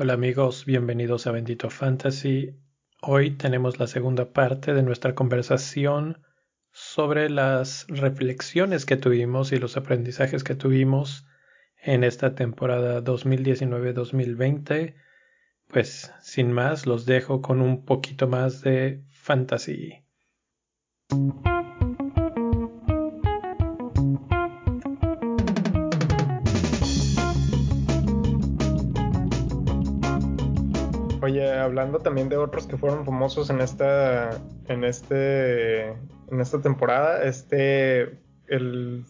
Hola amigos, bienvenidos a Bendito Fantasy. Hoy tenemos la segunda parte de nuestra conversación sobre las reflexiones que tuvimos y los aprendizajes que tuvimos en esta temporada 2019-2020. Pues sin más, los dejo con un poquito más de fantasy. Hablando también de otros que fueron famosos en esta, en este, en esta temporada, este, el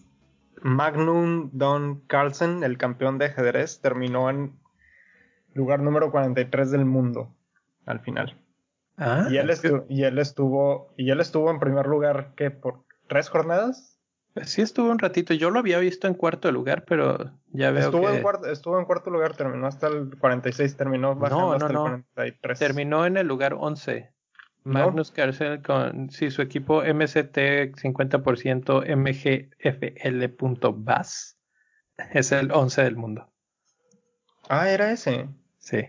Magnum Don Carlsen, el campeón de ajedrez, terminó en lugar número 43 del mundo al final. Ah, y él, y él estuvo, y él estuvo en primer lugar, ¿qué? ¿Por tres jornadas? Sí estuvo un ratito, yo lo había visto en cuarto lugar, pero ya veo estuvo que... En cuarto, estuvo en cuarto lugar, terminó hasta el 46, terminó bajando hasta el 43. Terminó en el lugar 11. Magnus Carlsen con sí, su equipo MCT 50% MGFL.BAS es el 11 del mundo. Ah, era ese. Sí.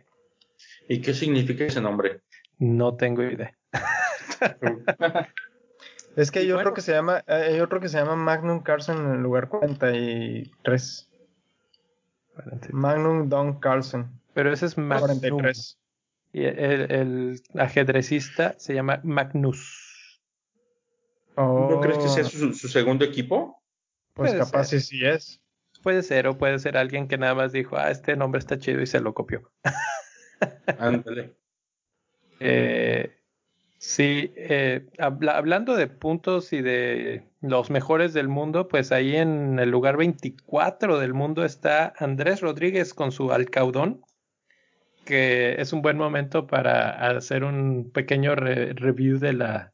¿Y qué significa ese nombre? No tengo idea. Es que hay otro que se llama, hay otro que se llama Magnum Carlsen en el lugar 43. Magnum Don Carlsen. Pero ese es Magnum. 43. Y el, ajedrecista se llama Magnus. ¿No crees que sea su, segundo equipo? Pues capaz sí, sí es. Puede ser, o puede ser alguien que nada más dijo, ah, este nombre está chido y se lo copió. Ándale. eh, Sí, eh, hablando de puntos y de los mejores del mundo, pues ahí en el lugar 24 del mundo está Andrés Rodríguez con su Alcaudón, que es un buen momento para hacer un pequeño review de la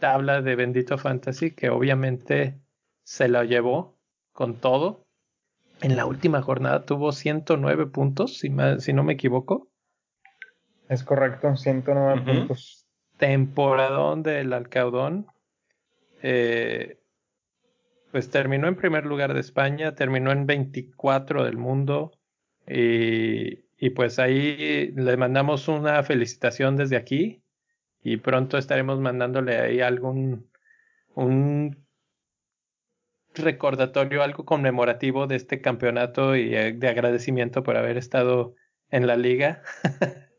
tabla de Bendito Fantasy, que obviamente se la llevó con todo. En la última jornada tuvo 109 puntos, si, si no me equivoco. Es correcto, 109 puntos temporadón del Alcaudón. Eh, pues terminó en primer lugar de España, terminó en 24 del mundo y, y, pues ahí le mandamos una felicitación desde aquí y pronto estaremos mandándole ahí algún un recordatorio, algo conmemorativo de este campeonato y eh, de agradecimiento por haber estado en la liga.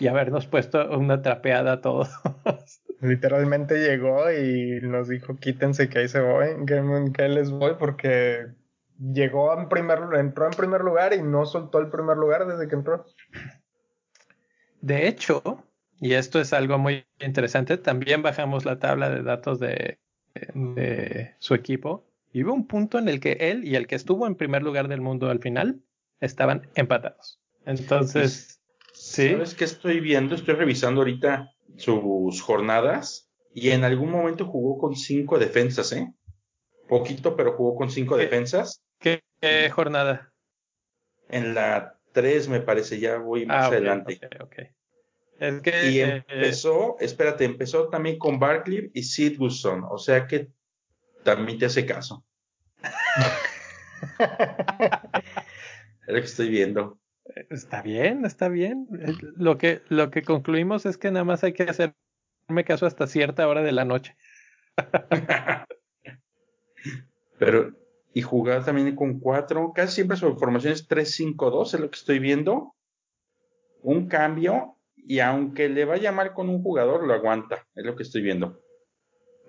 y habernos puesto una trapeada a todos. Literalmente llegó y nos dijo quítense que ahí se voy, que, que les voy porque llegó en primer entró en primer lugar y no soltó el primer lugar desde que entró. De hecho, y esto es algo muy interesante, también bajamos la tabla de datos de, de su equipo y hubo un punto en el que él y el que estuvo en primer lugar del mundo al final estaban empatados. Entonces, ¿Sabes qué estoy viendo? Estoy revisando ahorita sus jornadas y en algún momento jugó con cinco defensas, ¿eh? Poquito, pero jugó con cinco defensas. ¿Qué, jornada? En la tres, me parece, ya voy más ah, adelante. y eh, empezó, espérate, empezó también con Barkley y Sid Wilson, o sea que también te hace caso. es lo que estoy viendo. Está bien, está bien. Lo que, lo que concluimos es que nada más hay que hacerme caso hasta cierta hora de la noche. Pero, y jugar también con cuatro, casi siempre su formación es 3-5-2, es lo que estoy viendo. Un cambio, y aunque le vaya mal con un jugador, lo aguanta, es lo que estoy viendo.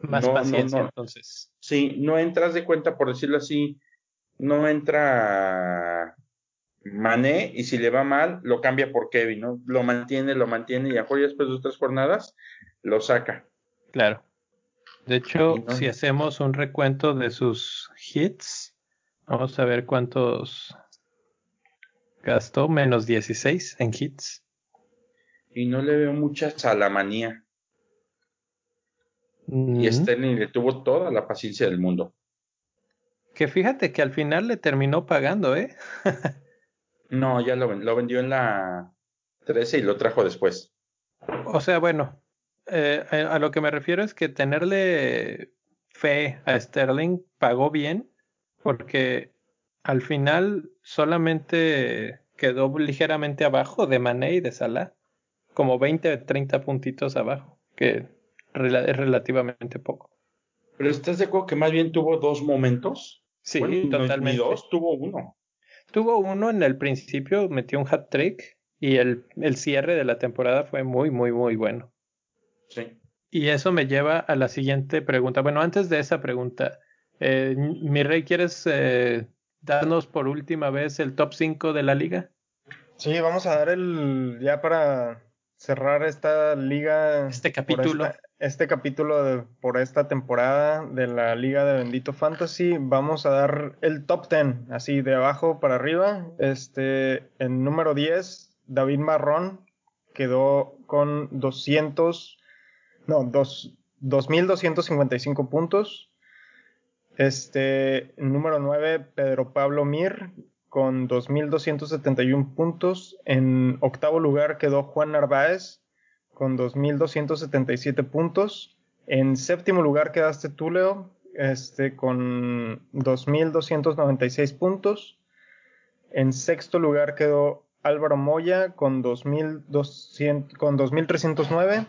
Más paciencia, entonces. Sí, no entras de cuenta, por decirlo así, no entra Mané y si le va mal, lo cambia por Kevin, ¿no? Lo mantiene, lo mantiene y a después de otras jornadas lo saca. Claro. De hecho, si hacemos un recuento de sus hits, vamos a ver cuántos gastó, menos 16 en hits. Y no le veo mucha salamanía. Y Sterling le tuvo toda la paciencia del mundo. Que fíjate que al final le terminó pagando, ¿eh? No, ya lo, lo vendió en la 13 y lo trajo después. O sea, bueno, eh, a lo que me refiero es que tenerle fe a Sterling pagó bien porque al final solamente quedó ligeramente abajo de Mané y de Salah, como 20 30 puntitos abajo, que es relativamente poco. Pero ¿estás de acuerdo que más bien tuvo dos momentos? Sí, totalmente. dos, tuvo uno. Tuvo uno en el principio, metió un hat trick y el, el cierre de la temporada fue muy, muy, muy bueno. Sí. Y eso me lleva a la siguiente pregunta. Bueno, antes de esa pregunta, eh, mi rey, ¿quieres eh, darnos por última vez el top 5 de la liga? Sí, vamos a dar el, ya para cerrar esta liga. Este capítulo. Este capítulo por esta temporada de la liga de Bendito Fantasy, vamos a dar el top 10, así de abajo para arriba. Este, en número 10, David Marrón quedó con 200, no, 2.255 puntos. Este, número 9, Pedro Pablo Mir, con 2.271 puntos. En octavo lugar quedó Juan Narváez, con 2.277 puntos. En séptimo lugar quedaste tú, Leo, este, con 2.296 puntos. En sexto lugar quedó Álvaro Moya con 2.309.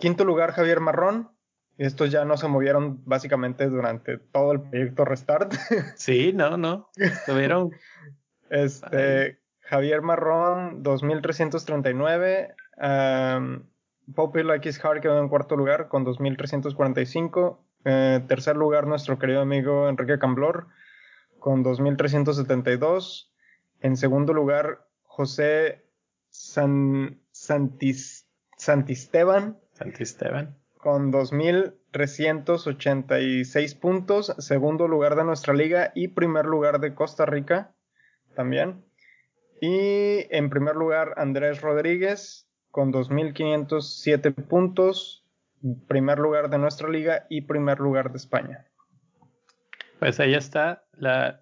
Quinto lugar Javier Marrón estos ya no se movieron básicamente durante todo el proyecto Restart. Sí, no, no. Estuvieron. este, Javier Marrón, 2339. Um, Popular X Hard quedó en cuarto lugar con 2345. Eh, tercer lugar, nuestro querido amigo Enrique Camblor con 2372. En segundo lugar, José San, Santis, Santisteban. Santisteban con 2.386 puntos, segundo lugar de nuestra liga y primer lugar de Costa Rica también. Y en primer lugar Andrés Rodríguez con 2.507 puntos, primer lugar de nuestra liga y primer lugar de España. Pues ahí está la,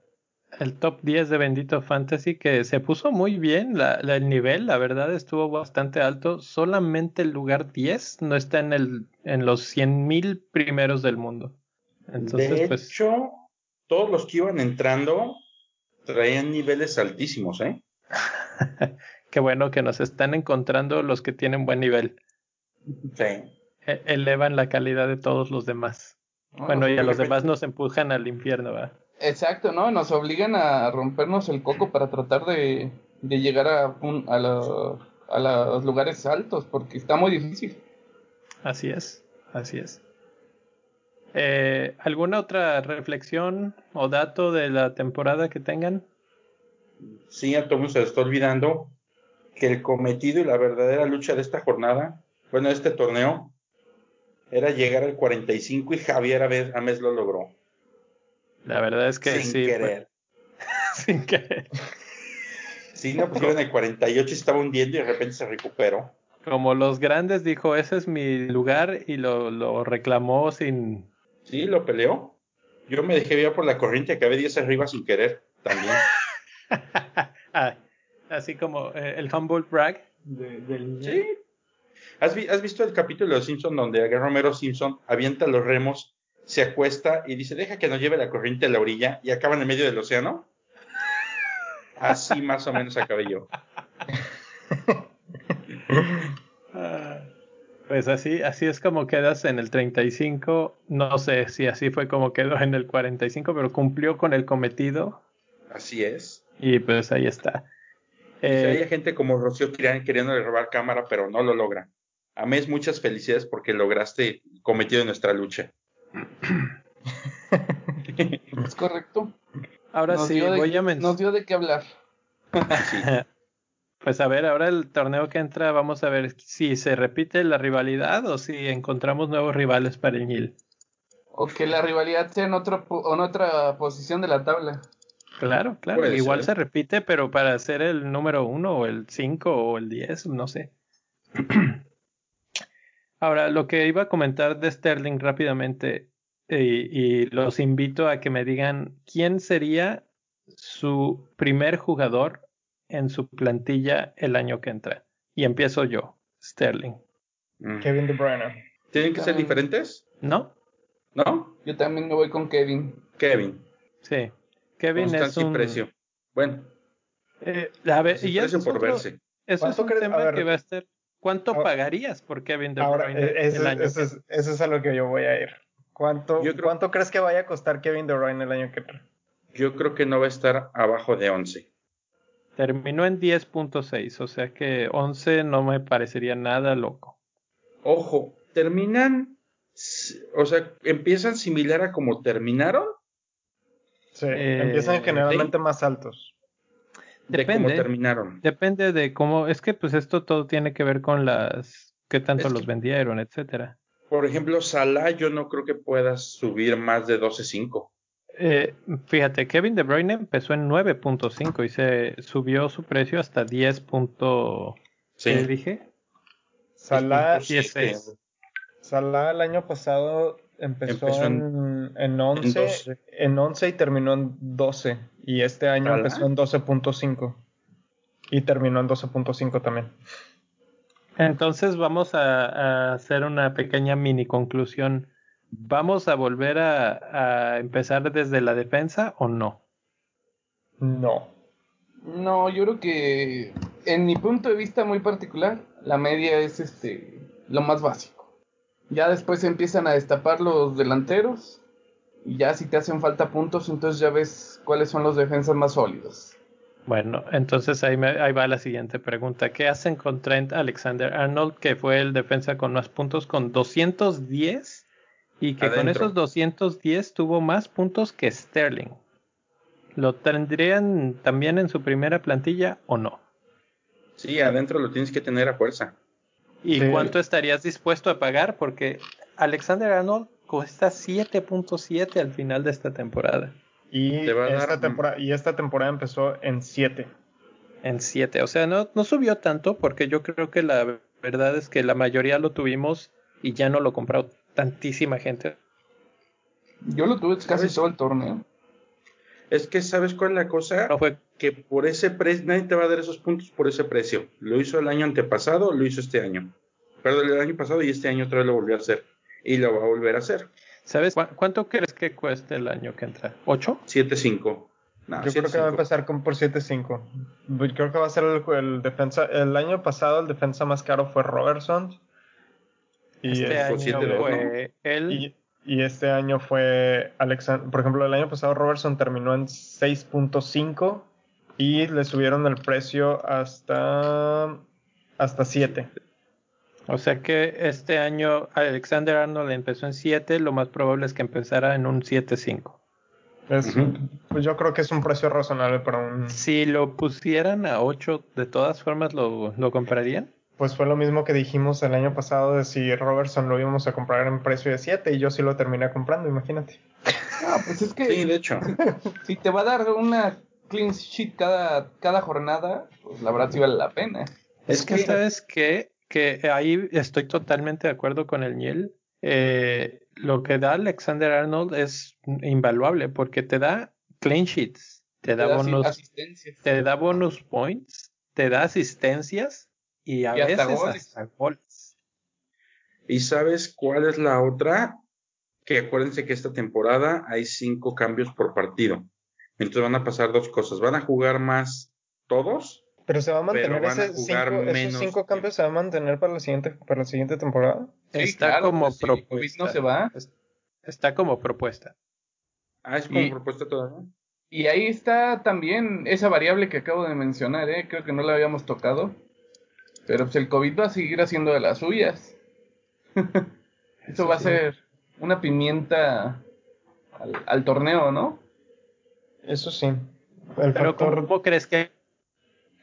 el top 10 de Bendito Fantasy que se puso muy bien el nivel, la verdad estuvo bastante alto. Solamente el lugar 10 no está en, el, en los 100.000 primeros del mundo. Entonces, de pues, hecho, todos los que iban entrando traían niveles altísimos, ¿eh? Qué bueno que nos están encontrando los que tienen buen nivel. Sí. E, elevan la calidad de todos los demás. bueno, y a los demás nos empujan al infierno, ¿verdad? Exacto, ¿no? Nos obligan a rompernos el coco para tratar de, llegar a, a, a los lugares altos, porque está muy difícil. Así es, así es. Eh, ¿Alguna otra reflexión o dato de la temporada que tengan? Sí, a todos se está olvidando que el cometido y la verdadera lucha de esta jornada, bueno, de este torneo, era llegar al 45 y Javier Ames lo logró. La verdad es que Sin sí. Querer. Sin querer. Sí, no, pues en el 48 estaba hundiendo y de repente se recuperó. Como los grandes dijo, ese es mi lugar y lo, lo reclamó sin... Sí, lo peleó. Yo me dejé ver por la corriente, acabé 10 arriba sin querer también. ah, así como eh, el humble brag de, del... Sí. ¿Has, vi ¿Has, visto el capítulo de Los Simpson donde Romero Simpson avienta los remos se acuesta y dice, deja que nos lleve la corriente a la orilla y acaba en el medio del océano. Así más o menos acabé yo. Pues así, así es como quedas en el 35. No sé si así fue como quedó en el 45, pero cumplió con el cometido. Así es. Y pues ahí está. Eh, hay gente como Rocío queriendo robar cámara, pero no lo logra. A mí es muchas felicidades porque lograste cometido en nuestra lucha. es correcto. Ahora sí, voy a Nos dio de qué hablar. pues a ver, ahora el torneo que entra, vamos a ver si se repite la rivalidad o si encontramos nuevos rivales para el Nil. O que la rivalidad sea en, otro, en otra posición de la tabla. Claro, claro. Igual se repite, pero para ser el número uno o el cinco o el diez, no sé. Ahora, lo que iba a comentar de Sterling rápidamente, y, los invito a que me digan quién sería su primer jugador en su plantilla el año que entra. Y empiezo yo, Sterling. Mm. Kevin De Bruyne. ¿Tienen que ser diferentes? No. ¿No? Yo también me voy con Kevin. Kevin. Sí. Kevin es un... precio. Bueno. Eh, a ver, Es el y precio eso es, por otro- verse. eso es ¿Cuánto un crees? tema que va a estar. ¿Cuánto Ahora- pagarías por Kevin De Ahora, Bruyne eh, el eso, año eso que- es, eso es a lo que yo voy a ir. ¿Cuánto, Yo creo- ¿cuánto crees que vaya a costar Kevin De Bruyne el año que entra? Yo creo que no va a estar abajo de 11. Terminó en 10.6, o sea que 11 no me parecería nada loco. Ojo, terminan, o sea, empiezan similar a como terminaron, Sí, Eh, empiezan generalmente más altos. de cómo Depende. terminaron. Depende de cómo, es que pues esto todo tiene que ver con las, qué tanto Es los que- vendieron, etcétera. Por ejemplo, Salah yo no creo que pueda subir más de 12.5. Eh, fíjate, Kevin De Bruyne empezó en 9.5 y se subió su precio hasta 10. punto- Sí. ¿qué dije? Salah, Sí, 16. Salah el año pasado empezó, Empezó en, en 11, 12. en 11 y terminó en 12. Y este año empezó en 12.5. Y terminó en 12.5 también. Entonces vamos a, a hacer una pequeña mini conclusión. ¿Vamos a volver a, a empezar desde la defensa o no? No. No, yo creo que en mi punto de vista muy particular, la media es este lo más básico. Ya después se empiezan a destapar los delanteros y ya si te hacen falta puntos, entonces ya ves cuáles son los defensas más sólidos. Bueno, entonces ahí, me- ahí va la siguiente pregunta. ¿Qué hacen con Trent Alexander Arnold, que fue el defensa con más puntos, con 210? Y que con esos 210 tuvo más puntos que Sterling. ¿Lo tendrían también en su primera plantilla o no? Sí, adentro lo tienes que tener a fuerza. ¿Y Sí. cuánto estarías dispuesto a pagar? Porque Alexander Arnold cuesta 7.7 al final de esta temporada. Y Te va a esta, dar- temporada, y esta temporada empezó en 7. En 7. O sea, no, no subió tanto porque yo creo que la verdad es que la mayoría lo tuvimos y ya no lo compró tantísima gente. Yo lo tuve casi ¿Sabes? todo el torneo. Es que, ¿sabes cuál es la cosa? No fue Que por ese precio, nadie te va a dar esos puntos por ese precio. Lo hizo el año antepasado, lo hizo este año. Perdón, el año pasado y este año otra vez lo volvió a hacer. Y lo va a volver a hacer. ¿Sabes cu- cuánto crees que cueste el año que entra? ¿8? 7-5. No, Yo creo que va a 7-5. empezar con por 7.5. Yo Creo que va a ser el, el defensa. El año pasado el defensa más caro fue Robertson. Y, Este por año fue él. y, y este año fue Alexander. Por ejemplo, el año pasado Robertson terminó en 6.5 y le subieron el precio hasta hasta 7. O sea que este año Alexander Arnold empezó en 7, lo más probable es que empezara en un 7.5. Es. Pues yo creo que es un precio razonable para un. Si lo pusieran a 8, de todas formas lo, lo comprarían. Pues fue lo mismo que dijimos el año pasado de si Robertson lo íbamos a comprar en precio de 7 y yo sí lo terminé comprando, imagínate. Ah, pues es que Sí, de hecho. si te va a dar una clean sheet cada, cada jornada, pues la verdad sí vale la pena. Es que, ¿sabes qué? Que ahí estoy totalmente de acuerdo con el Niel. Eh, lo que da Alexander Arnold es invaluable porque te da clean sheets, te da Te da así- bonus, asistencias. te da bonus points, te da asistencias y a Y hasta veces goles. hasta goles. ¿Y sabes cuál es la otra? Que acuérdense que esta temporada hay cinco cambios por partido. Entonces van a pasar dos cosas. Van a jugar más todos. Pero se va a mantener van a ese jugar cinco, esos menos cinco cambios se van a mantener para la siguiente, para la siguiente temporada. Sí, está claro, como pues, si propuesta. no se va. Está como propuesta. Ah, es como Y- propuesta todavía. Y ahí está también esa variable que acabo de mencionar, ¿eh? creo que no la habíamos tocado. Pero pues el COVID va a seguir haciendo de las suyas. Eso va a sí. ser una pimienta al, al torneo, ¿no? Eso sí. El Pero factor, ¿cómo crees que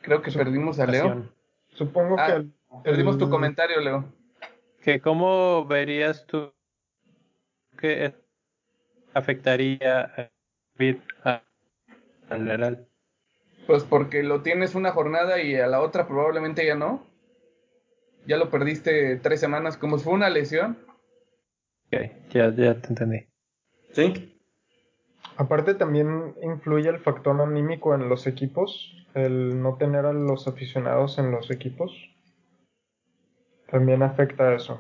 Creo que perdimos a Leo. supongo Ah, que el- Perdimos tu comentario, Leo. que cómo verías tú que afectaría a general? Pues porque lo tienes una jornada y a la otra probablemente ya no. Ya lo perdiste tres semanas, como si fue una lesión. Ok, ya, ya te entendí. Sí. Aparte también influye el factor anímico en los equipos, el no tener a los aficionados en los equipos. También afecta eso.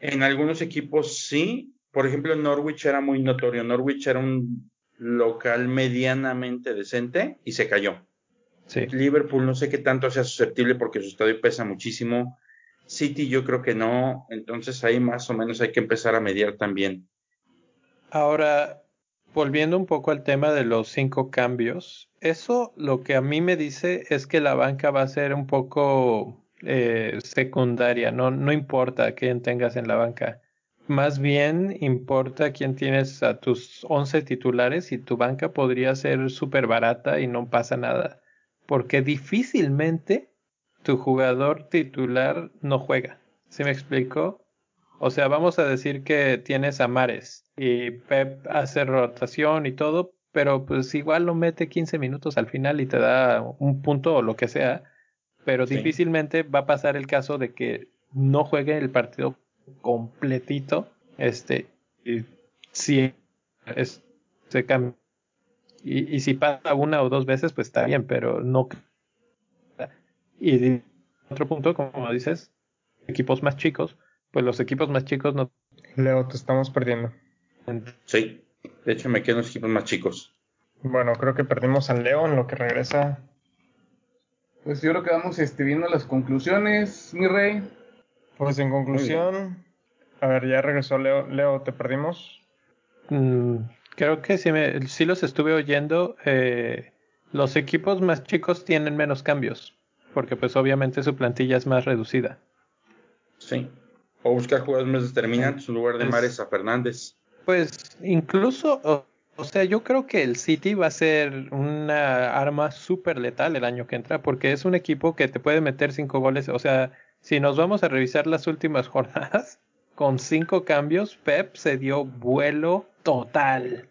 En algunos equipos sí. Por ejemplo, Norwich era muy notorio. Norwich era un local medianamente decente y se cayó. Sí. Liverpool no sé qué tanto sea susceptible porque su estadio pesa muchísimo. City yo creo que no, entonces ahí más o menos hay que empezar a mediar también. Ahora, volviendo un poco al tema de los cinco cambios, eso lo que a mí me dice es que la banca va a ser un poco eh, secundaria, no, no importa quién tengas en la banca. Más bien importa quién tienes a tus 11 titulares y tu banca podría ser súper barata y no pasa nada. Porque difícilmente tu jugador titular no juega. ¿Sí me explico? O sea, vamos a decir que tienes a Mares y Pep hace rotación y todo, pero pues igual lo mete 15 minutos al final y te da un punto o lo que sea. Pero Sí. difícilmente va a pasar el caso de que no juegue el partido completito. Este, y si es, se cambia. Y, y si pasa una o dos veces, pues está bien, pero no. Y otro punto, como dices, equipos más chicos, pues los equipos más chicos no Leo, te estamos perdiendo. Sí, de hecho me quedan los equipos más chicos. Bueno, creo que perdimos al Leo en lo que regresa. Pues yo creo que vamos este, viendo las conclusiones, mi rey. Pues en conclusión, a ver, ya regresó Leo. Leo, ¿te perdimos? Mm, creo que sí, me, los estuve oyendo. eh, los equipos más chicos tienen menos cambios, porque pues obviamente su plantilla es más reducida. Sí. O buscar jugadores más determinantes en lugar de Es- Mares a Fernández. Pues incluso, o, o sea, yo creo que el City va a ser una arma súper letal el año que entra, porque es un equipo que te puede meter cinco goles. O sea, si nos vamos a revisar las últimas jornadas, con cinco cambios, Pep se dio vuelo total.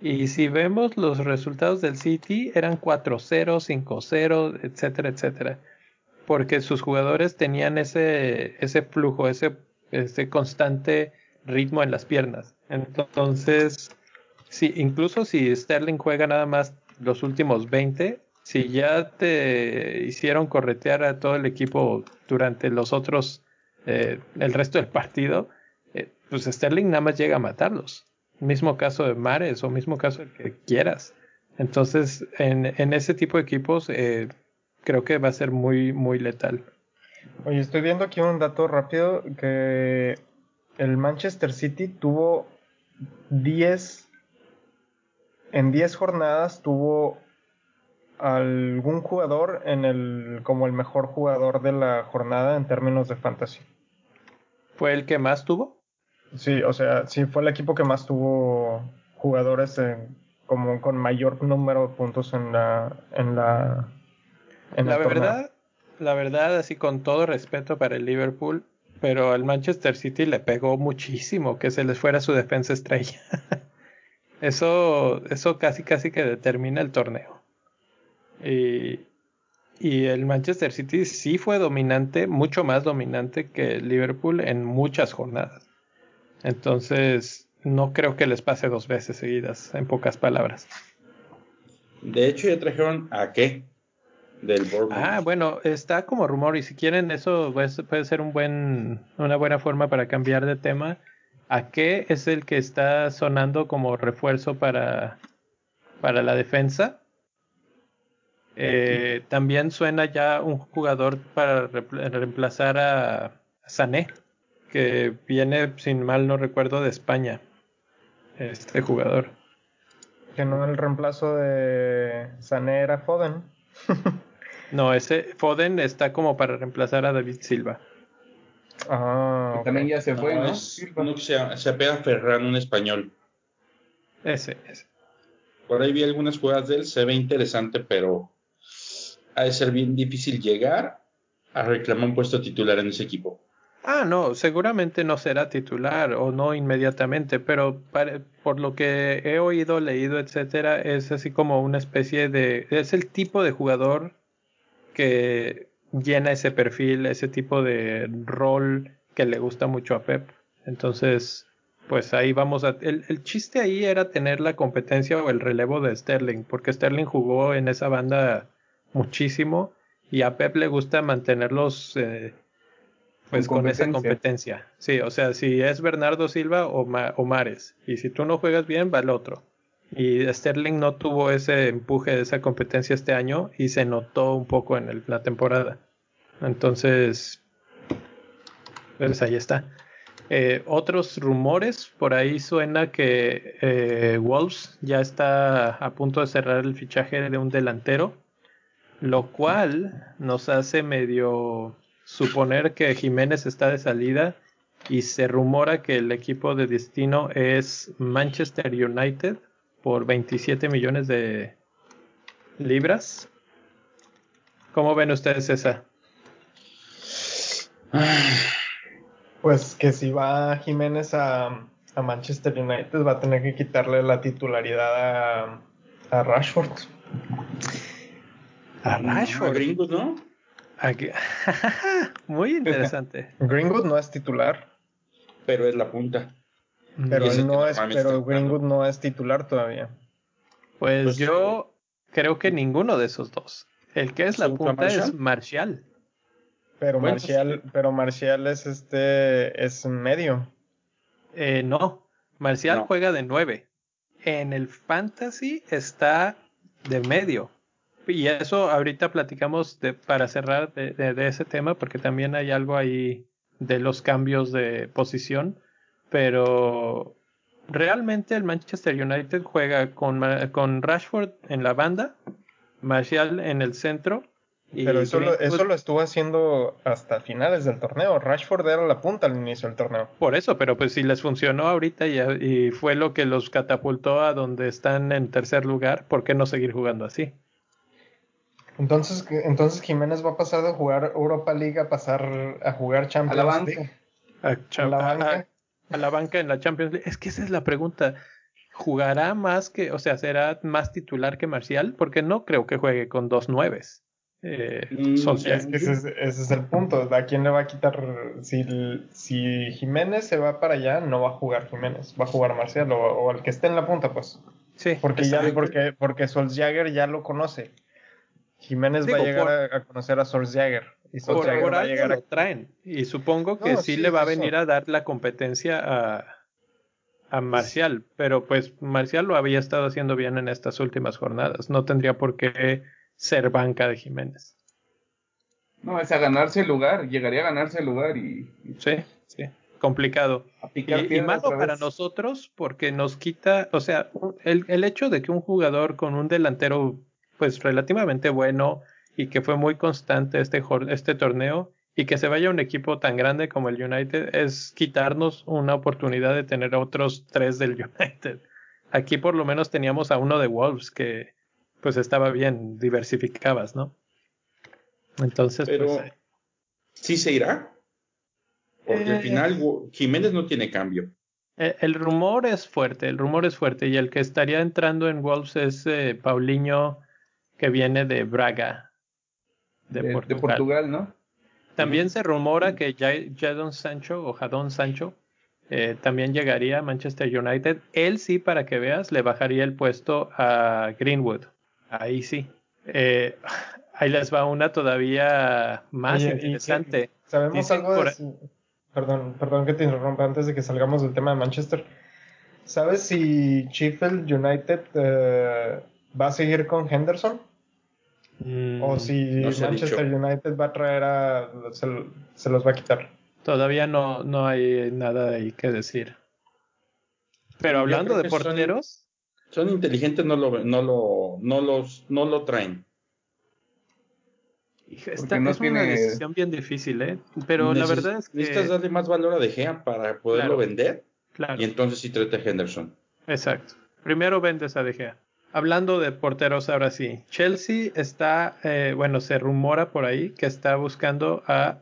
Y si vemos los resultados del City, eran 4-0, 5-0, etcétera, etcétera. Porque sus jugadores tenían ese, ese flujo, ese, ese constante ritmo en las piernas. Entonces, sí, incluso si Sterling juega nada más los últimos 20, si ya te hicieron corretear a todo el equipo durante los otros, eh, el resto del partido, eh, pues Sterling nada más llega a matarlos. Mismo caso de Mares o mismo caso el que quieras. Entonces, en, en ese tipo de equipos, eh, creo que va a ser muy, muy letal. Oye, estoy viendo aquí un dato rápido que el Manchester City tuvo 10 en 10 jornadas tuvo algún jugador en el como el mejor jugador de la jornada en términos de fantasy. ¿Fue el que más tuvo? Sí, o sea, sí fue el equipo que más tuvo jugadores en- como con mayor número de puntos en la en la en la el verdad, la verdad, así con todo respeto para el Liverpool, pero al Manchester City le pegó muchísimo que se les fuera su defensa estrella. eso, eso casi casi que determina el torneo. Y, y el Manchester City sí fue dominante, mucho más dominante que el Liverpool en muchas jornadas. Entonces, no creo que les pase dos veces seguidas, en pocas palabras. De hecho, ya trajeron a qué? Del Bournemouth. Ah, bueno, está como rumor y si quieren eso pues, puede ser un buen, una buena forma para cambiar de tema. ¿A qué es el que está sonando como refuerzo para, para la defensa? Eh, también suena ya un jugador para reemplazar a Sané, que viene, sin mal no recuerdo, de España. Este jugador. Que no el reemplazo de Sané era Foden. No, ese Foden está como para reemplazar a David Silva. Ah. También ya se fue, ¿no? es Silva. uno que se, se apega a Ferran, un español. Ese, ese. Por ahí vi algunas jugadas de él, se ve interesante, pero ha de ser bien difícil llegar a reclamar un puesto titular en ese equipo. Ah, no, seguramente no será titular o no inmediatamente, pero por lo que he oído, leído, etcétera, es así como una especie de, es el tipo de jugador que llena ese perfil, ese tipo de rol que le gusta mucho a Pep. Entonces, pues ahí vamos a, el, el chiste ahí era tener la competencia o el relevo de Sterling, porque Sterling jugó en esa banda muchísimo y a Pep le gusta mantenerlos eh, pues Con con, esa competencia. Sí, o sea, si es Bernardo Silva o, Ma- o Mares. Y si tú no juegas bien, va el otro. Y Sterling no tuvo ese empuje de esa competencia este año y se notó un poco en el- la temporada. Entonces, pues ahí está. Eh, otros rumores, por ahí suena que eh, Wolves ya está a punto de cerrar el fichaje de un delantero, lo cual nos hace medio suponer que Jiménez está de salida y se rumora que el equipo de destino es Manchester United por 27 millones de libras. ¿Cómo ven ustedes esa? Pues que si va Jiménez a, a Manchester United va a tener que quitarle la titularidad a, a Rashford. A A Rashford. gringos, ¿no? A que- Muy interesante. Greenwood no es titular, Pero es la punta. pero no es, normalmente pero Greenwood no es titular todavía. Pues Pues, yo creo que ninguno de esos dos. El que es la ¿Según punta es Martial? Martial. Pero Bueno, Marcial, pero Marcial es este, es medio. Eh, no, Marcial No. juega de 9. En el fantasy está de medio. Y eso ahorita platicamos de, para cerrar de, de- de ese tema, porque también hay algo ahí de los cambios de posición. Pero realmente el Manchester United juega con, con Rashford en la banda, Martial en el centro. y Pero eso lo, eso lo estuvo haciendo hasta finales del torneo. Rashford era la punta al inicio del torneo. Por eso, pero pues si les funcionó ahorita y, y fue lo que los catapultó a donde están en tercer lugar, ¿por qué no seguir jugando así? Entonces, entonces Jiménez va a pasar de jugar Europa League a pasar a jugar Champions A la banca. League. A, cha- ¿A la banca? a- a la banca en la Champions League. Es que esa es la pregunta. ¿Jugará más que, o sea, será más titular que Marcial? Porque no creo que juegue con dos nueves. Eh, Mm. Es que ese es, ese es el punto. ¿A quién le va a quitar? Si, si Jiménez se va para allá, no va a jugar Jiménez. Va a jugar Marcial o, o el que esté en la punta, pues. sí, Porque ya, porque, porque Solskjaer ya lo conoce. Jiménez va a llegar por- a, a conocer a Solskjaer. Y por, Solskjaer por va a llegar a lo traen. Y supongo que No, sí, sí, le va a eso. venir a dar la competencia a, a Marcial. Pero pues Marcial lo había estado haciendo bien en estas últimas jornadas. No tendría por qué ser banca de Jiménez. No, es a ganarse el lugar, llegaría a ganarse el lugar y, y Sí, sí. Complicado. Y, malo para nosotros porque nos quita, o sea, el, el hecho de que un jugador con un delantero pues relativamente bueno y que fue muy constante este, este torneo y que se vaya un equipo tan grande como el United es quitarnos una oportunidad de tener otros tres del United. Aquí por lo menos teníamos a uno de Wolves que pues estaba bien, diversificabas, ¿no? Entonces, Pero pues, sí se irá. Porque Eh. al final Gu- Jiménez no tiene cambio. Eh, El rumor es fuerte, el rumor es fuerte y el que estaría entrando en Wolves es eh, Paulinho que viene de Braga, de, de, de Portugal. Portugal, ¿no? También se rumora que Ja- Jadon Sancho o Jadon Sancho eh, también llegaría a Manchester United. Él sí, para que veas, le bajaría el puesto a Greenwood. Ahí sí. Eh, ahí les va una todavía más y interesante. que- ¿Sabemos Dicen algo de si- Perdón, perdón que te interrumpa antes de que salgamos del tema de Manchester. ¿Sabes si Sheffield United eh, va a seguir con Henderson? Mm, ¿O si no Manchester dicho. United va a traer a... Se, se los va a quitar? Todavía no, no hay nada ahí que decir. Pero hablando de son- porteros, Son inteligentes, no lo, no lo, no los, no lo traen. esta no es una decisión bien difícil, ¿eh? Pero la verdad es Necesitas que... darle más valor a De Gea para poderlo Claro. vender. Claro, Y entonces sí trata a Henderson. exacto. Primero vendes a De Gea. Hablando de porteros, ahora sí. Chelsea está, eh, bueno, se rumora por ahí que está buscando a,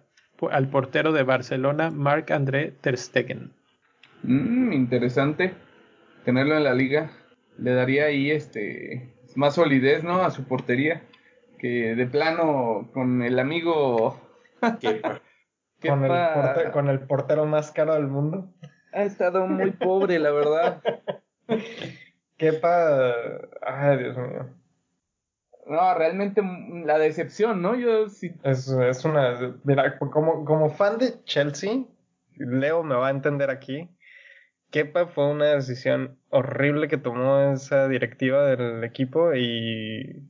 al portero de Barcelona, Marc-André Ter Stegen. Mm, interesante tenerlo en la liga. Le daría ahí este más solidez, ¿no? A su portería. Que de plano con el amigo Kepa. Con el, Kepa porte- con el portero más caro del mundo. ha estado muy pobre, la verdad. Kepa... Ay, Dios mío. No, realmente la decepción, ¿no? Yo sí. Es, es una... Mira, como, como fan de Chelsea, Leo me va a entender aquí. Kepa fue una decisión horrible que tomó esa directiva del equipo y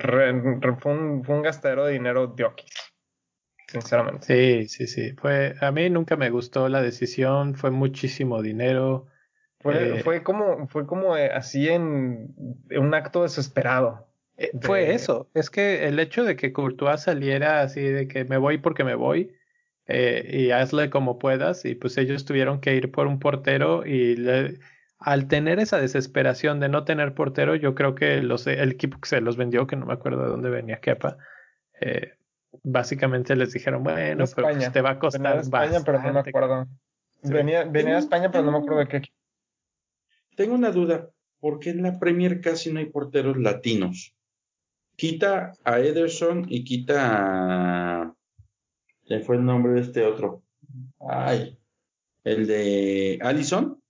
fue, un, fue, un, gastadero de dinero de Okis, sinceramente. Sí, sí, sí. Fue, a mí nunca me gustó la decisión, fue muchísimo dinero. Fue, eh, fue como, fue como eh, así en un acto desesperado. Eh, fue eso, es que el hecho de que Courtois saliera así de que me voy porque me voy eh, y hazle como puedas y pues ellos tuvieron que ir por un portero y al tener esa desesperación de no tener portero yo creo que los, el equipo que se los vendió, que no me acuerdo de dónde venía Kepa, eh, básicamente les dijeron bueno, pero pues, te va a costar venía España, pero no me acuerdo. Venía, venía de España, pero no me acuerdo de qué. Tengo una duda. ¿Por qué en la Premier casi no hay porteros latinos? quita a Ederson y quita a... ¿Quién fue el nombre de este otro? Ay, el de Allison.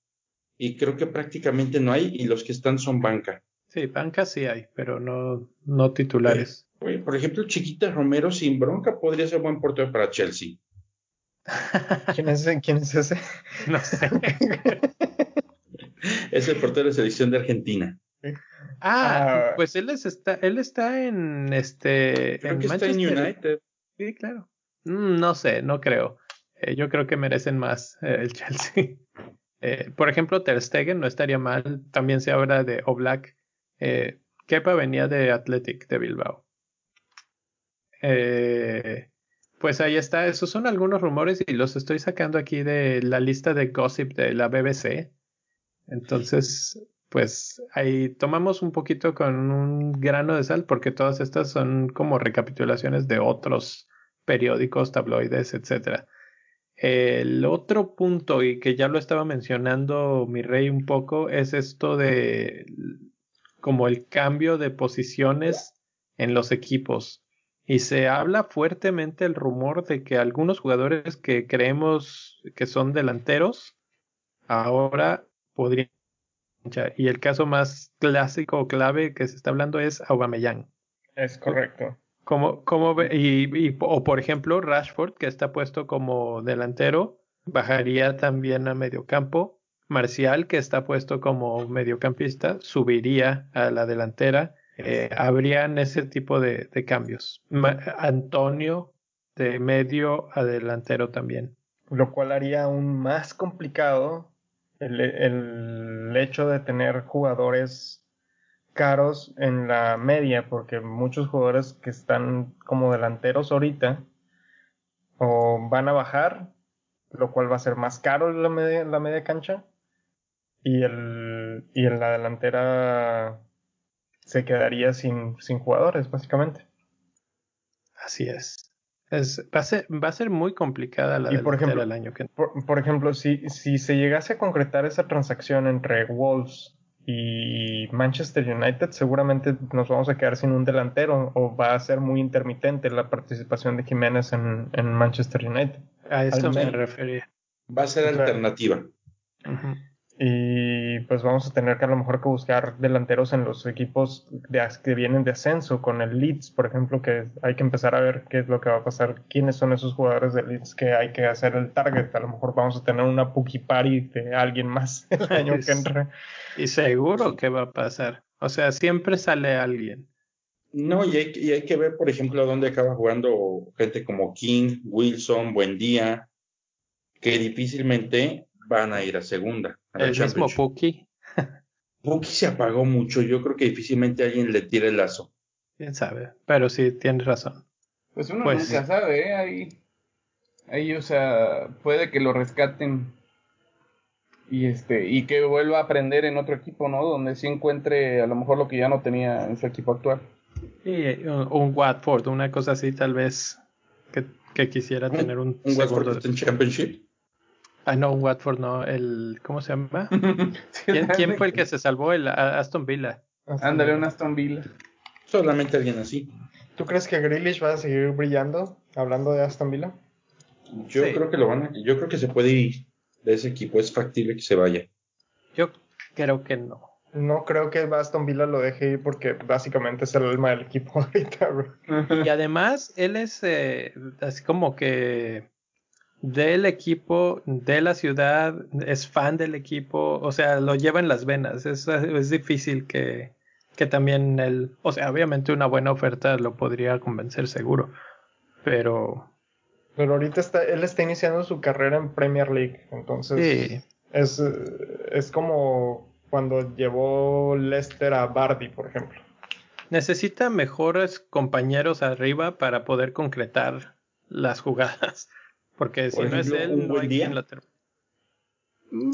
Y creo que prácticamente no hay y los que están son banca. Sí, banca sí hay, pero no, no titulares. Eh, por ejemplo, Chiquita Romero sin bronca podría ser buen portero para Chelsea. ¿Quién es, ¿Quién es ese? No sé. es el portero de selección de Argentina. Ah, ah, pues él está, él está en este. Creo que está en United. Sí, claro. Mm, no sé, no creo. Eh, yo creo que merecen más eh, el Chelsea. Eh, por ejemplo, Ter Stegen no estaría mal. También se habla de Oblak. Kepa venía de Athletic de Bilbao. pues ahí está. Esos son algunos rumores y los estoy sacando aquí de la lista de gossip de la BBC. Entonces, pues ahí tomamos un poquito con un grano de sal porque todas estas son como recapitulaciones de otros periódicos, tabloides, etcétera. El otro punto, y que ya lo estaba mencionando mi rey un poco, es esto de como el cambio de posiciones en los equipos. Y se habla fuertemente el rumor de que algunos jugadores que creemos que son delanteros ahora podrían y el caso más clásico o clave que se está hablando es Aubameyang. Es correcto. Como, como, y, o por ejemplo, Rashford, que está puesto como delantero, bajaría también a mediocampo. Marcial, que está puesto como mediocampista, subiría a la delantera. Eh, habrían ese tipo de, cambios. Antonio, de medio a delantero también. Lo cual haría aún más complicado el, hecho de tener jugadores caros en la media, porque muchos jugadores que están como delanteros ahorita o van a bajar, lo cual va a ser más caro la media, la media cancha, y, el, y en la delantera se quedaría sin, sin jugadores, básicamente. Así es. Es, va, a ser, va a ser muy complicada la y por ejemplo, el año que por, ejemplo, si, si se llegase a concretar esa transacción entre Wolves y Manchester United, seguramente nos vamos a quedar sin un delantero o va a ser muy intermitente la participación de Jiménez en, en Manchester United. A eso me refería. Va a ser alternativa. Y pues vamos a tener que a lo mejor que buscar delanteros en los equipos de, que vienen de ascenso, con el Leeds, por ejemplo, que hay que empezar a ver qué es lo que va a pasar, quiénes son esos jugadores de Leeds que hay que hacer el target. A lo mejor vamos a tener una Puki Party de alguien más el año que entre. Y seguro que va a pasar. O sea, siempre sale alguien. No, y hay, y hay que ver, por ejemplo, dónde acaba jugando gente como King, Wilson, Buendía, que difícilmente van a ir a segunda. El mismo Puki. Puki se apagó mucho. Yo creo que difícilmente alguien le tire el lazo. Quién sabe, pero sí tienes razón. Pues uno pues nunca sabe, ¿eh? Ahí, ahí, o sea, puede que lo rescaten y este y que vuelva a aprender en otro equipo, ¿no? Donde sí encuentre a lo mejor lo que ya no tenía en su equipo actual. Sí, un, Watford, una cosa así, tal vez que, que quisiera tener un, un Watford en Championship. Ah, no, Watford no, el, ¿cómo se llama? ¿Quién, fue el que se salvó? El Aston Villa. Ándale, un Aston Villa. Solamente alguien así. ¿Tú crees que Grealish va a seguir brillando hablando de Aston Villa? Yo creo que lo van a, yo creo que se puede ir de ese equipo, es factible que se vaya. Yo creo que no. No creo que Aston Villa lo deje ir porque básicamente es el alma del equipo ahorita, Y además, él es eh, así como que del equipo, de la ciudad, es fan del equipo, o sea, lo lleva en las venas. Es, es difícil que, que también él, o sea, obviamente una buena oferta lo podría convencer seguro, pero... Pero ahorita está, él está iniciando su carrera en Premier League, entonces Sí, es, es como cuando llevó Leicester a Bardi, por ejemplo. necesita mejores compañeros arriba para poder concretar las jugadas, porque si Por no es él, un no buen hay día. quien lo termine. Mm,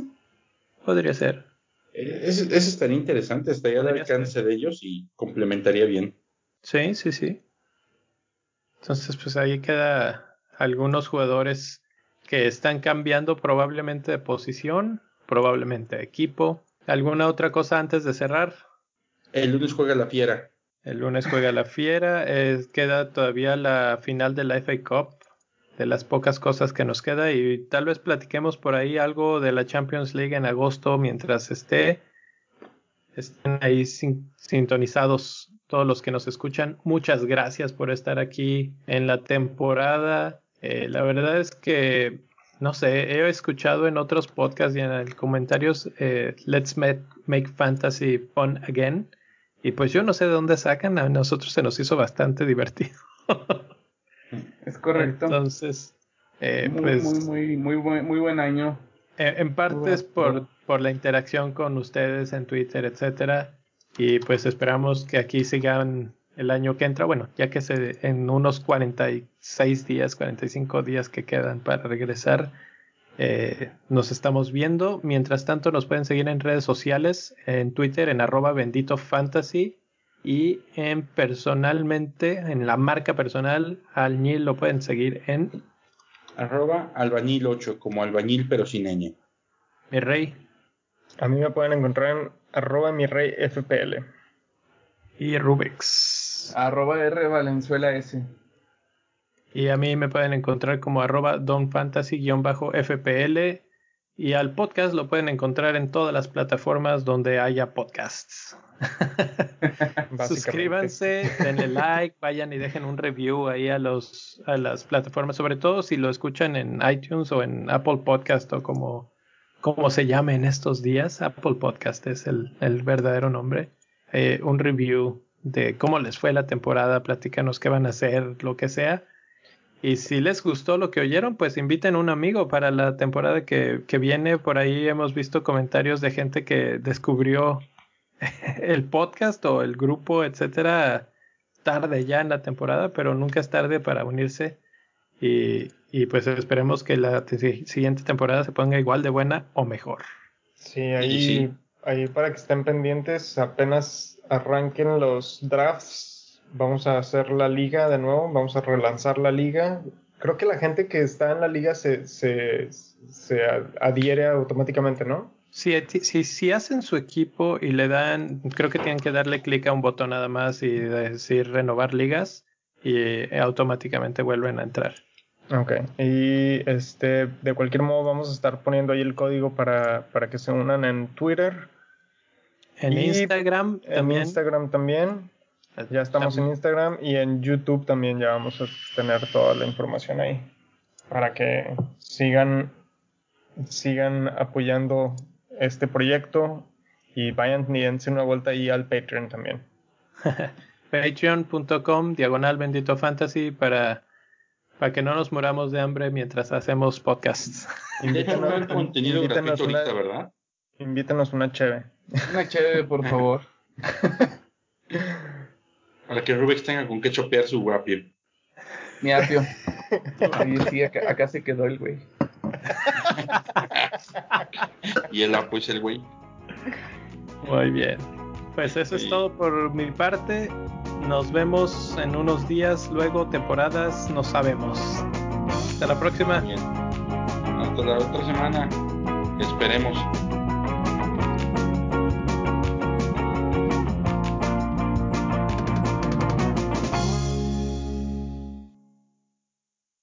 Podría ser. Ese, ese estaría interesante, estaría al alcance de ellos y complementaría bien. Sí, sí, sí. Entonces, pues ahí queda algunos jugadores que están cambiando probablemente de posición, probablemente de equipo. ¿Alguna otra cosa antes de cerrar? El lunes juega la fiera. El lunes juega la Fiera, eh, queda todavía la final de la FA Cup, de las pocas cosas que nos queda y tal vez platiquemos por ahí algo de la Champions League en agosto mientras esté estén ahí sin- sintonizados todos los que nos escuchan. Muchas gracias por estar aquí en la temporada. Eh, la verdad es que no sé, he escuchado en otros podcasts y en el comentarios eh, Let's make Fantasy Fun Again. Y pues yo no sé de dónde sacan, a nosotros se nos hizo bastante divertido. Es correcto. Entonces, eh, muy, pues muy, muy, muy, buen, muy buen año. eh, en parte es por, por la interacción con ustedes en Twitter, etcétera. Y pues esperamos que aquí sigan el año que entra. Bueno, ya que se, en unos 46 días, 45 días que quedan para regresar, eh, nos estamos viendo. Mientras tanto, nos pueden seguir en redes sociales, en Twitter, en arroba bendito fantasy. Y en personalmente, en la marca personal, al Nil lo pueden seguir en Arroba albañil 8, como albañil pero sin ñ. mi rey A mí me pueden encontrar en arroba mi rey FPL. y Rubix. Arroba R Valenzuela S. Y a mí me pueden encontrar como arroba donfantasy-fpl. Y al podcast lo pueden encontrar en todas las plataformas donde haya podcasts. Suscríbanse, denle like, vayan y dejen un review ahí a los a las plataformas, sobre todo si lo escuchan en iTunes o en Apple Podcast o como, como se llame en estos días. Apple Podcast es el, el verdadero nombre. Eh, un review de cómo les fue la temporada, platícanos qué van a hacer, lo que sea. Y si les gustó lo que oyeron, pues inviten a un amigo para la temporada que, que viene. Por ahí hemos visto comentarios de gente que descubrió el podcast o el grupo, etcétera, tarde ya en la temporada, pero nunca es tarde para unirse. Y, y pues esperemos que la te- siguiente temporada se ponga igual de buena o mejor. Sí, ahí, sí. ahí para que estén pendientes, apenas arranquen los drafts, vamos a hacer la liga de nuevo, vamos a relanzar la liga. Creo que la gente que está en la liga se, se, se adhiere automáticamente, ¿no? Si, si, si hacen su equipo y le dan, creo que tienen que darle clic a un botón nada más y decir renovar ligas y eh, automáticamente vuelven a entrar. Ok. Y este, de cualquier modo vamos a estar poniendo ahí el código para, para que se unan en Twitter, En Y Instagram en también. Instagram también. Ya estamos en Instagram y en YouTube también ya vamos a tener toda la información ahí para que sigan sigan apoyando este proyecto y vayan y dense una vuelta ahí al Patreon también. Patreon.com diagonal bendito fantasy para, para que no nos muramos de hambre mientras hacemos podcasts. A haber contenido invítanos gratuito una- ahorita, ¿verdad? Invítanos una cheve. Una chévere, por favor. Para que Rubix tenga con qué chopear su guapio. Mi apio. Ahí sí, acá, acá se quedó el güey. Y el apo es el güey. Muy bien. Pues eso es Sí. todo por mi parte. Nos vemos en unos días, luego temporadas, no sabemos. Hasta la próxima. Bien. Hasta la otra semana. Esperemos.